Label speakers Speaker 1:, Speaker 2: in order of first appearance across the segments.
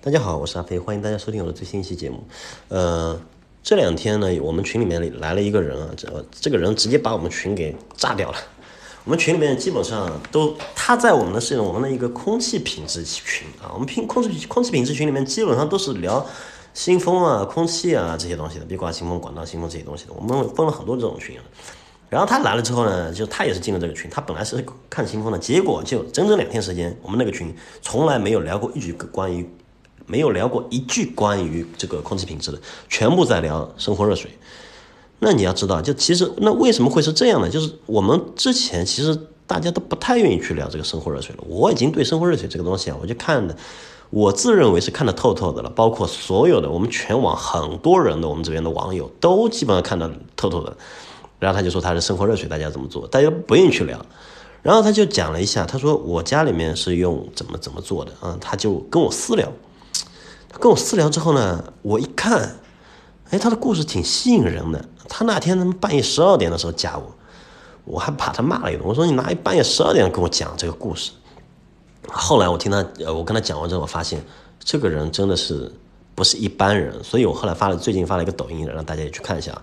Speaker 1: 大家好，我是阿飞，欢迎大家收听我的最新一期节目。呃，这两天呢，我们群里面来了一个人啊，这这个人直接把我们群给炸掉了。我们群里面基本上都他在我们的是我们的一个空气品质群啊，我们平空气空气品质群里面基本上都是聊新风啊、空气啊这些东西的，壁挂新风、管道新风这些东西的。我们分了很多这种群啊。然后他来了之后呢，就他也是进了这个群。他本来是看新风的，结果就整整两天时间，我们那个群从来没有聊过一句关于，没有聊过一句关于这个空气品质的，全部在聊生活热水。那你要知道，就其实那为什么会是这样呢？就是我们之前其实大家都不太愿意去聊这个生活热水了。我已经对生活热水这个东西啊，我就看的，我自认为是看得透透的了。包括所有的我们全网很多人的我们这边的网友都基本上看得透透的。然后他就说他是生活热水，大家怎么做？大家不愿意去聊。然后他就讲了一下，他说我家里面是用怎么怎么做的啊？他就跟我私聊。跟我私聊之后呢，我一看，哎，他的故事挺吸引人的。他那天他妈半夜十二点的时候加我，我还把他骂了一顿。我说你哪半夜十二点跟我讲这个故事？后来我听他，我跟他讲完之后，我发现这个人真的是不是一般人。所以我后来发了，最近发了一个抖音，让大家也去看一下。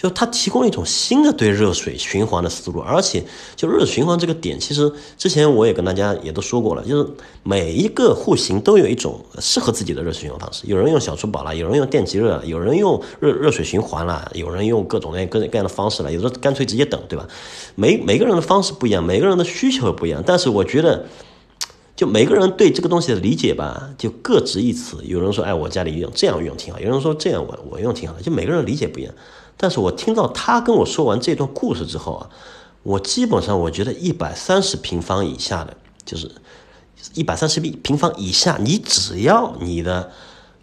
Speaker 1: 就它提供了一种新的对热水循环的思路，而且就热水循环这个点，其实之前我也跟大家也都说过了，就是每一个户型都有一种适合自己的热水循环方式。有人用小厨宝了，有人用电极热，有人用热热水循环了，有人用各种各样各各样的方式了，有的干脆直接等，对吧？每每个人的方式不一样，每个人的需求不一样。但是我觉得，就每个人对这个东西的理解吧，就各执一词。有人说，哎，我家里用这样用挺好；有人说这样我我用挺好的。就每个人理解不一样。但是我听到他跟我说完这段故事之后啊，我基本上我觉得一百三十平方以下的，就是一百三十平方以下，你只要你的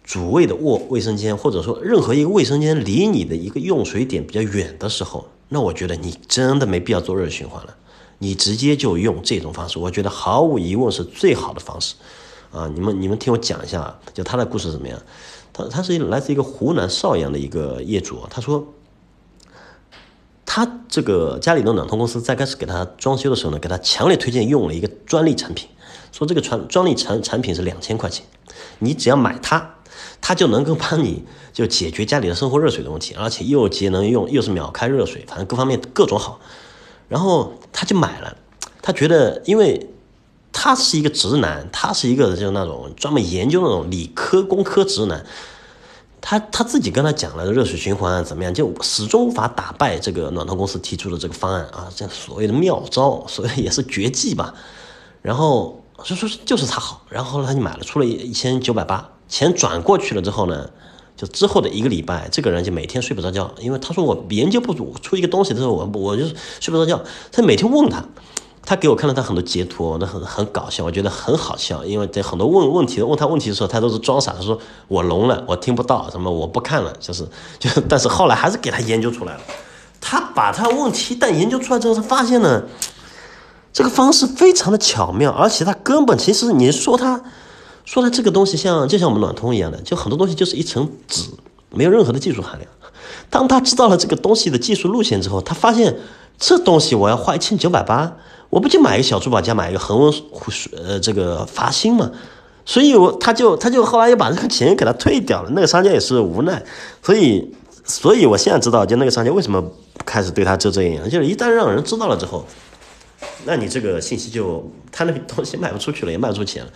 Speaker 1: 主卫的卧卫生间，或者说任何一个卫生间离你的一个用水点比较远的时候，那我觉得你真的没必要做热循环了，你直接就用这种方式，我觉得毫无疑问是最好的方式啊！你们你们听我讲一下，就他的故事怎么样？他他是来自一个湖南邵阳的一个业主，他说。他这个家里的暖通公司在开始给他装修的时候呢，给他强烈推荐用了一个专利产品，说这个专专利产产品是两千块钱，你只要买它，它就能够帮你就解决家里的生活热水的问题，而且又节能用，又是秒开热水，反正各方面各种好。然后他就买了，他觉得，因为他是一个直男，他是一个就那种专门研究那种理科工科直男。他他自己跟他讲了热水循环怎么样，就始终无法打败这个暖通公司提出的这个方案啊，这所谓的妙招，所谓也是绝技吧。然后说说就是他好，然后他就买了，出了一一千九百八，钱转过去了之后呢，就之后的一个礼拜，这个人就每天睡不着觉，因为他说我研究不足，出一个东西的时候我我就睡不着觉，他每天问他。他给我看了他很多截图，那很很搞笑，我觉得很好笑，因为在很多问问题问他问题的时候，他都是装傻，他说我聋了，我听不到，什么我不看了，就是就，但是后来还是给他研究出来了。他把他问题但研究出来之后，他发现呢，这个方式非常的巧妙，而且他根本其实你说他说他这个东西像就像我们暖通一样的，就很多东西就是一层纸，没有任何的技术含量。当他知道了这个东西的技术路线之后，他发现这东西我要花一千九百八。我不就买一个小珠宝家，买一个恒温水呃这个阀芯嘛，所以我他就他就后来又把这个钱给他退掉了，那个商家也是无奈，所以所以我现在知道，就那个商家为什么开始对他遮遮掩掩，就是一旦让人知道了之后，那你这个信息就他那东西卖不出去了，也卖不出钱了。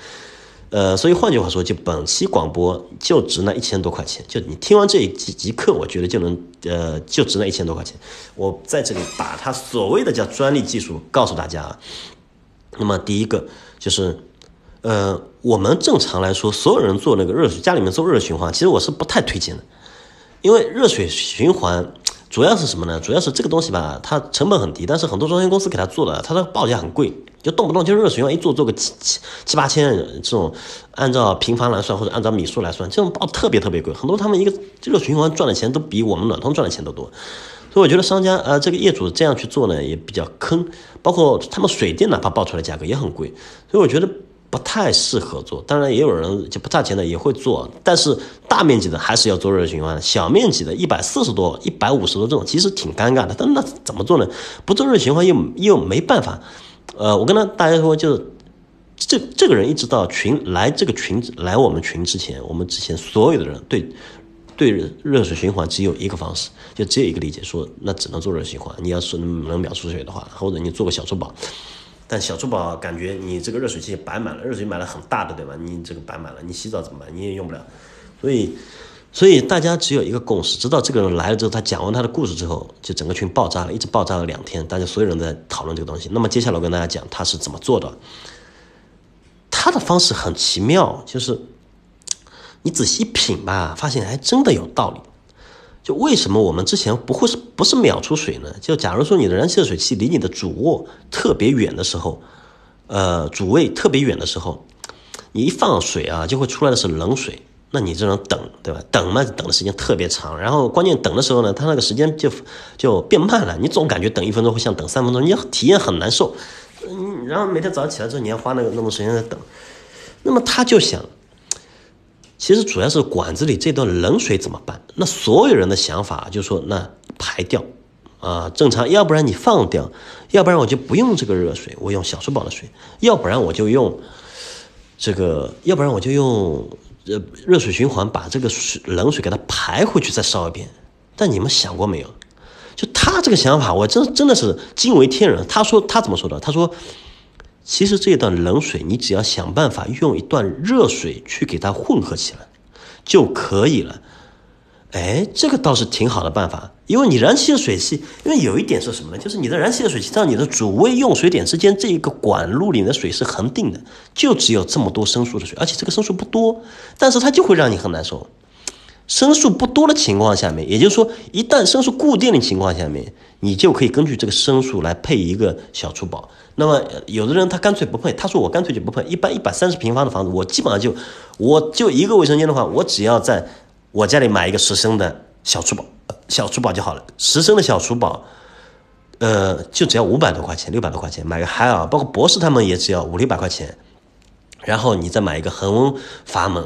Speaker 1: 呃，所以换句话说，就本期广播就值那一千多块钱，就你听完这一集课，我觉得就能，呃，就值那一千多块钱。我在这里把它所谓的叫专利技术告诉大家啊。那么第一个就是，呃，我们正常来说，所有人做那个热水，家里面做热循环，其实我是不太推荐的，因为热水循环。主要是什么呢？主要是这个东西吧，它成本很低，但是很多装修公司给他做的，它的报价很贵，就动不动就热水循环一做做个七七七八千，这种按照平方来算或者按照米数来算，这种报特别特别贵。很多他们一个热水循环赚的钱都比我们暖通赚的钱都多，所以我觉得商家呃这个业主这样去做呢也比较坑，包括他们水电哪怕报出来价格也很贵，所以我觉得。不太适合做，当然也有人就不差钱的也会做，但是大面积的还是要做热循环，小面积的一百四十多、一百五十多这种其实挺尴尬的。但那怎么做呢？不做热循环又又没办法。呃，我跟他大家说，就是这这个人一直到群来这个群来我们群之前，我们之前所有的人对对热水循环只有一个方式，就只有一个理解，说那只能做热循环。你要是能秒出水的话，或者你做个小珠宝，但小珠宝感觉你这个热水器摆满了，热水买了很大的，对吧？你这个摆满了，你洗澡怎么办？你也用不了，所以。所以大家只有一个共识，直到这个人来了之后，他讲完他的故事之后，就整个群爆炸了，一直爆炸了两天，大家所有人在讨论这个东西。那么接下来我跟大家讲他是怎么做的。他的方式很奇妙，就是你仔细品吧，发现还真的有道理。就为什么我们之前不会是不是秒出水呢？就假如说你的燃气热水器离你的主卧特别远的时候，呃，主卫特别远的时候，你一放水啊，就会出来的是冷水。那你这种等，对吧？等嘛，等的时间特别长，然后关键等的时候呢，它那个时间就就变慢了。你总感觉等一分钟会像等三分钟，你体验很难受。嗯，然后每天早上起来之后，你要花那个那么时间在等。那么他就想，其实主要是管子里这段冷水怎么办？那所有人的想法就说，那排掉啊，正常，要不然你放掉，要不然我就不用这个热水，我用小珠宝的水，要不然我就用这个，要不然我就用。热热水循环把这个水冷水给它排回去再烧一遍，但你们想过没有？就他这个想法，我真真的是惊为天人。他说他怎么说的？他说，其实这一段冷水你只要想办法用一段热水去给它混合起来就可以了。哎，这个倒是挺好的办法，因为你燃气热水器，因为有一点是什么呢？就是你的燃气热水器到你的主卫用水点之间这一个管路里的水是恒定的，就只有这么多升数的水，而且这个升数不多，但是它就会让你很难受。升数不多的情况下面，也就是说，一旦升数固定的情况下面，你就可以根据这个升数来配一个小厨宝。那么有的人他干脆不配，他说我干脆就不配。一般一百三十平方的房子，我基本上就我就一个卫生间的话，我只要在。我家里买一个十升的小厨宝，小厨宝就好了。十升的小厨宝，呃，就只要五百多块钱，六百多块钱。买个海尔，包括博士他们也只要五六百块钱。然后你再买一个恒温阀门，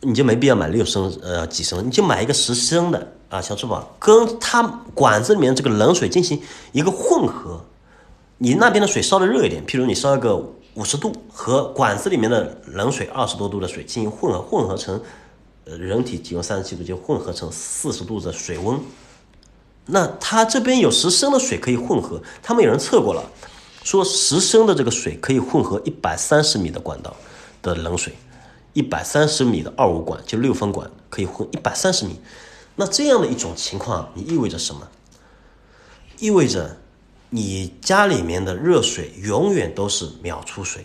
Speaker 1: 你就没必要买六升，呃，几升，你就买一个十升的啊小厨宝，跟它管子里面这个冷水进行一个混合。你那边的水烧的热一点，譬如你烧一个五十度，和管子里面的冷水二十多度的水进行混合，混合成。人体体温三十七度就混合成四十度的水温，那它这边有十升的水可以混合，他们有人测过了，说十升的这个水可以混合一百三十米的管道的冷水，一百三十米的二五管就六分管可以混一百三十米，那这样的一种情况，你意味着什么？意味着你家里面的热水永远都是秒出水，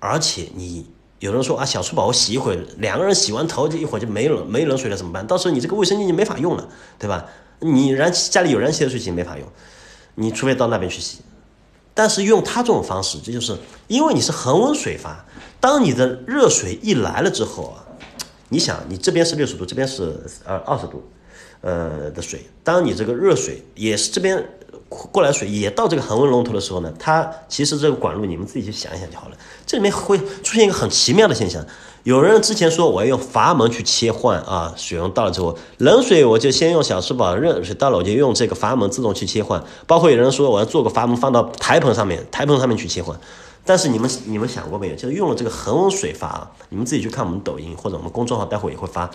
Speaker 1: 而且你。有人说啊，小珠宝我洗一会儿，两个人洗完头就一会儿就没冷没冷水了，怎么办？到时候你这个卫生间就没法用了，对吧？你燃气家里有燃气热水器没法用，你除非到那边去洗。但是用他这种方式，这就是因为你是恒温水阀，当你的热水一来了之后啊，你想你这边是六十度，这边是呃二十度，呃的水，当你这个热水也是这边。过来水也到这个恒温龙头的时候呢，它其实这个管路你们自己去想一想就好了。这里面会出现一个很奇妙的现象，有人之前说我要用阀门去切换啊，水温到了之后，冷水我就先用小珠宝，热水到了我就用这个阀门自动去切换。包括有人说我要做个阀门放到台盆上面，台盆上面去切换。但是你们你们想过没有？就是用了这个恒温水阀，你们自己去看我们抖音或者我们公众号，待会也会发。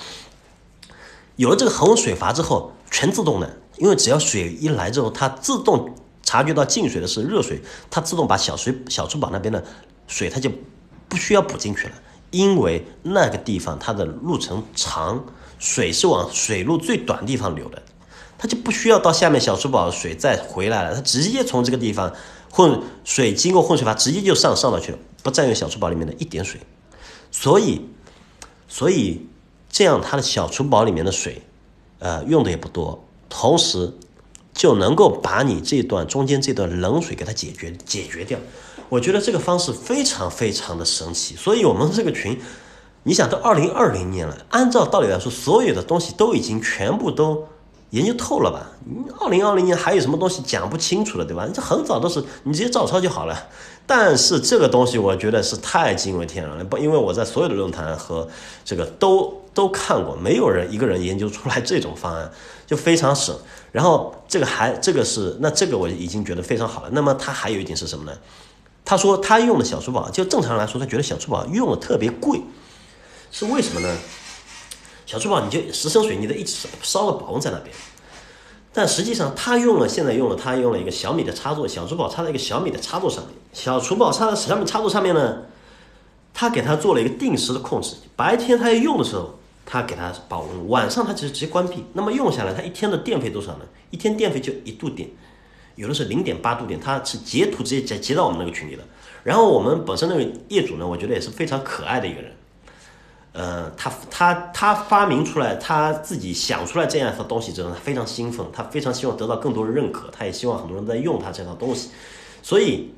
Speaker 1: 有了这个恒温水阀之后，全自动的。因为只要水一来之后，它自动察觉到进水的是热水，它自动把小水小厨宝那边的水，它就不需要补进去了。因为那个地方它的路程长，水是往水路最短地方流的，它就不需要到下面小厨宝的水再回来了，它直接从这个地方混水经过混水阀直接就上上到去了，不占用小厨宝里面的一点水。所以，所以这样它的小厨宝里面的水，呃，用的也不多。同时，就能够把你这段中间这段冷水给它解决解决掉。我觉得这个方式非常非常的神奇。所以，我们这个群，你想，都二零二零年了，按照道理来说，所有的东西都已经全部都研究透了吧？二零二零年还有什么东西讲不清楚了，对吧？这很早都是你直接照抄就好了。但是这个东西，我觉得是太惊为天人了。不，因为我在所有的论坛和这个都都看过，没有人一个人研究出来这种方案。就非常省，然后这个还这个是那这个我已经觉得非常好了。那么它还有一点是什么呢？他说他用的小厨宝，就正常来说，他觉得小厨宝用的特别贵，是为什么呢？小厨宝你就十升水，你得一直烧了保温在那边。但实际上，他用了现在用了他用了一个小米的插座，小厨宝插在一个小米的插座上面。小厨宝插在小米插座上面呢，他给他做了一个定时的控制。白天他要用的时候，他给他保温；晚上他其实直接关闭。那么用下来，他一天的电费多少呢？一天电费就一度电，有的是零点八度电。他是截图直接截截到我们那个群里的。然后我们本身那个业主呢，我觉得也是非常可爱的一个人。呃，他他他发明出来，他自己想出来这样一套东西之后，他非常兴奋，他非常希望得到更多的认可，他也希望很多人在用他这套东西，所以，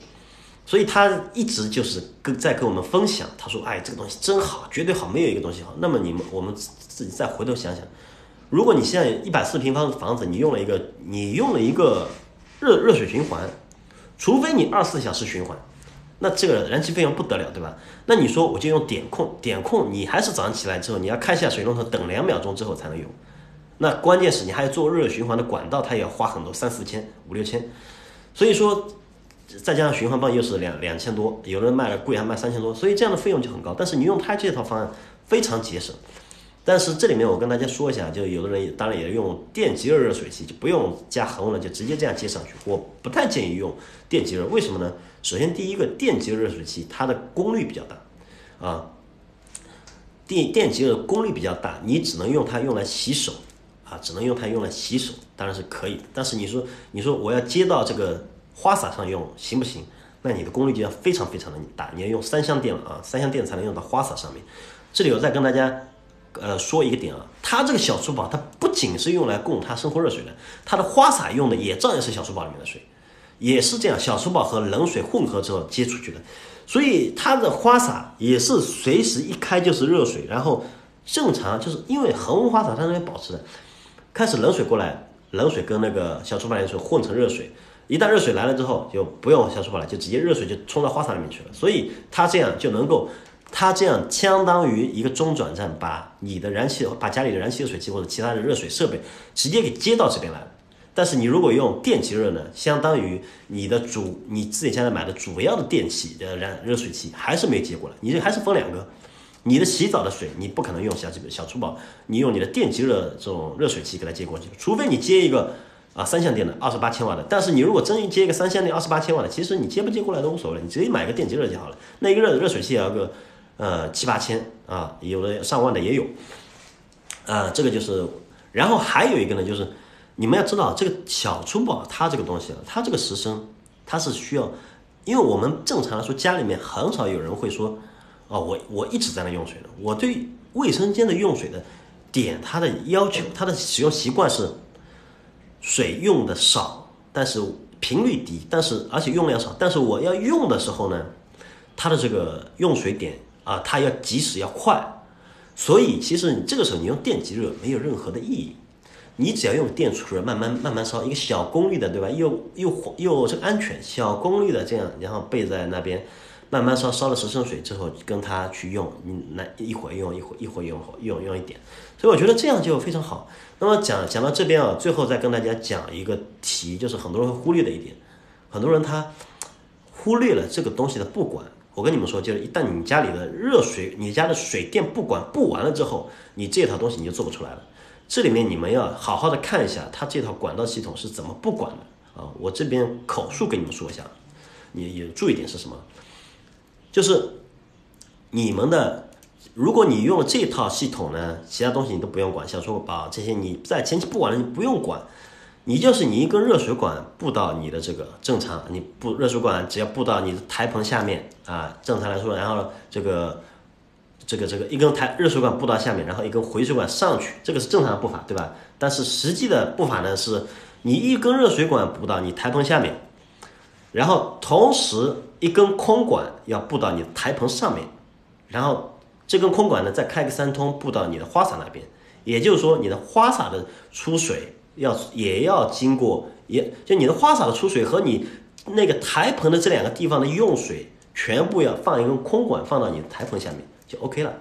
Speaker 1: 所以他一直就是跟在跟我们分享，他说，哎，这个东西真好，绝对好，没有一个东西好。那么你们我们自己再回头想想，如果你现在一百四平方的房子，你用了一个你用了一个热热水循环，除非你二十四小时循环。那这个燃气费用不得了，对吧？那你说我就用点控，点控你还是早上起来之后，你要开下水龙头，等两秒钟之后才能用。那关键是你还要做热循环的管道，它也要花很多，三四千、五六千。所以说，再加上循环泵又是两两千多，有的人卖的贵还卖三千多，所以这样的费用就很高。但是你用它这套方案非常节省。但是这里面我跟大家说一下，就有的人当然也用电极热热水器，就不用加恒温了，就直接这样接上去。我不太建议用电极热，为什么呢？首先，第一个电极热水器它的功率比较大，啊，电电极热功率比较大，你只能用它用来洗手，啊，只能用它用来洗手，当然是可以。但是你说你说我要接到这个花洒上用行不行？那你的功率就要非常非常的大，你要用三相电了啊，三相电才能用到花洒上面。这里我再跟大家。呃，说一个点啊，它这个小厨宝，它不仅是用来供它生活热水的，它的花洒用的也照样是小厨宝里面的水，也是这样，小厨宝和冷水混合之后接出去的，所以它的花洒也是随时一开就是热水，然后正常就是因为恒温花洒它那边保持的，开始冷水过来，冷水跟那个小厨宝里的水混成热水，一旦热水来了之后，就不用小厨宝了，就直接热水就冲到花洒里面去了，所以它这样就能够。它这样相当于一个中转站，把你的燃气、把家里的燃气热水器或者其他的热水设备直接给接到这边来了。但是你如果用电极热呢，相当于你的主你自己家里买的主要的电器的燃热水器还是没接过来，你这还是分两个。你的洗澡的水你不可能用小这个小厨宝，你用你的电极热这种热水器给它接过去，除非你接一个啊三相电的二十八千瓦的。但是你如果真接一个三相电二十八千瓦的，其实你接不接过来都无所谓，你直接买个电极热就好了。那一个热热水器也要个。呃，七八千啊，有的上万的也有，啊，这个就是，然后还有一个呢，就是你们要知道，这个小厨宝它这个东西啊，它这个十升，它是需要，因为我们正常来说家里面很少有人会说，哦，我我一直在那用水的，我对卫生间的用水的点，它的要求，它的使用习惯是水用的少，但是频率低，但是而且用量少，但是我要用的时候呢，它的这个用水点。啊，它要及时要快，所以其实你这个时候你用电极热没有任何的意义，你只要用电除热慢慢慢慢烧一个小功率的，对吧？又又又这个安全，小功率的这样，然后备在那边慢慢烧，烧了十升水之后跟它去用，你那一会儿用一会儿一会儿用用用一点，所以我觉得这样就非常好。那么讲讲到这边啊，最后再跟大家讲一个题，就是很多人会忽略的一点，很多人他忽略了这个东西的不管。我跟你们说，就是一旦你家里的热水、你家的水电不管布完了之后，你这套东西你就做不出来了。这里面你们要好好的看一下，它这套管道系统是怎么不管的啊？我这边口述跟你们说一下，你有注意点是什么？就是你们的，如果你用了这套系统呢，其他东西你都不用管，小说把这些你在前期不管了，你不用管。你就是你一根热水管布到你的这个正常，你布热水管只要布到你的台棚下面啊，正常来说，然后这个这个这个一根台热水管布到下面，然后一根回水管上去，这个是正常的布法，对吧？但是实际的布法呢，是你一根热水管布到你台棚下面，然后同时一根空管要布到你的台棚上面，然后这根空管呢再开个三通布到你的花洒那边，也就是说你的花洒的出水。要也要经过，也就你的花洒的出水和你那个台棚的这两个地方的用水，全部要放一根空管放到你的台棚下面就 OK 了。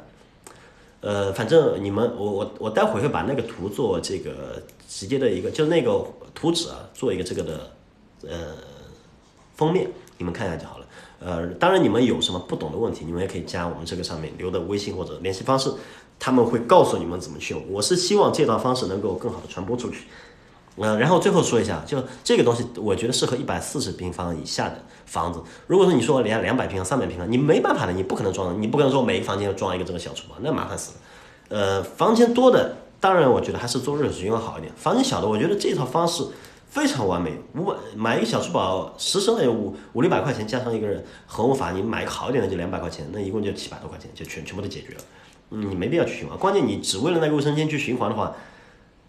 Speaker 1: 呃，反正你们我我我待会会把那个图做这个直接的一个，就那个图纸啊，做一个这个的呃封面，你们看一下就好了。呃，当然你们有什么不懂的问题，你们也可以加我们这个上面留的微信或者联系方式，他们会告诉你们怎么去用。我是希望这套方式能够更好的传播出去。嗯，然后最后说一下，就这个东西，我觉得适合一百四十平方以下的房子。如果说你说连两百平方、三百平方，你没办法的，你不可能装，你不可能说每一个房间装一个这个小厨房，那麻烦死了。呃，房间多的，当然我觉得还是做热水循环好一点。房间小的，我觉得这套方式非常完美。五百买一个小厨宝，十升的五五六百块钱，加上一个人恒温阀，你买个好一点的就两百块钱，那一共就七百多块钱，就全全部都解决了。你没必要去循环，关键你只为了那个卫生间去循环的话。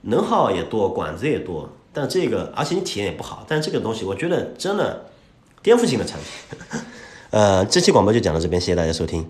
Speaker 1: 能耗也多，管子也多，但这个而且你体验也不好。但这个东西，我觉得真的颠覆性的产品。呃，这期广播就讲到这边，谢谢大家收听。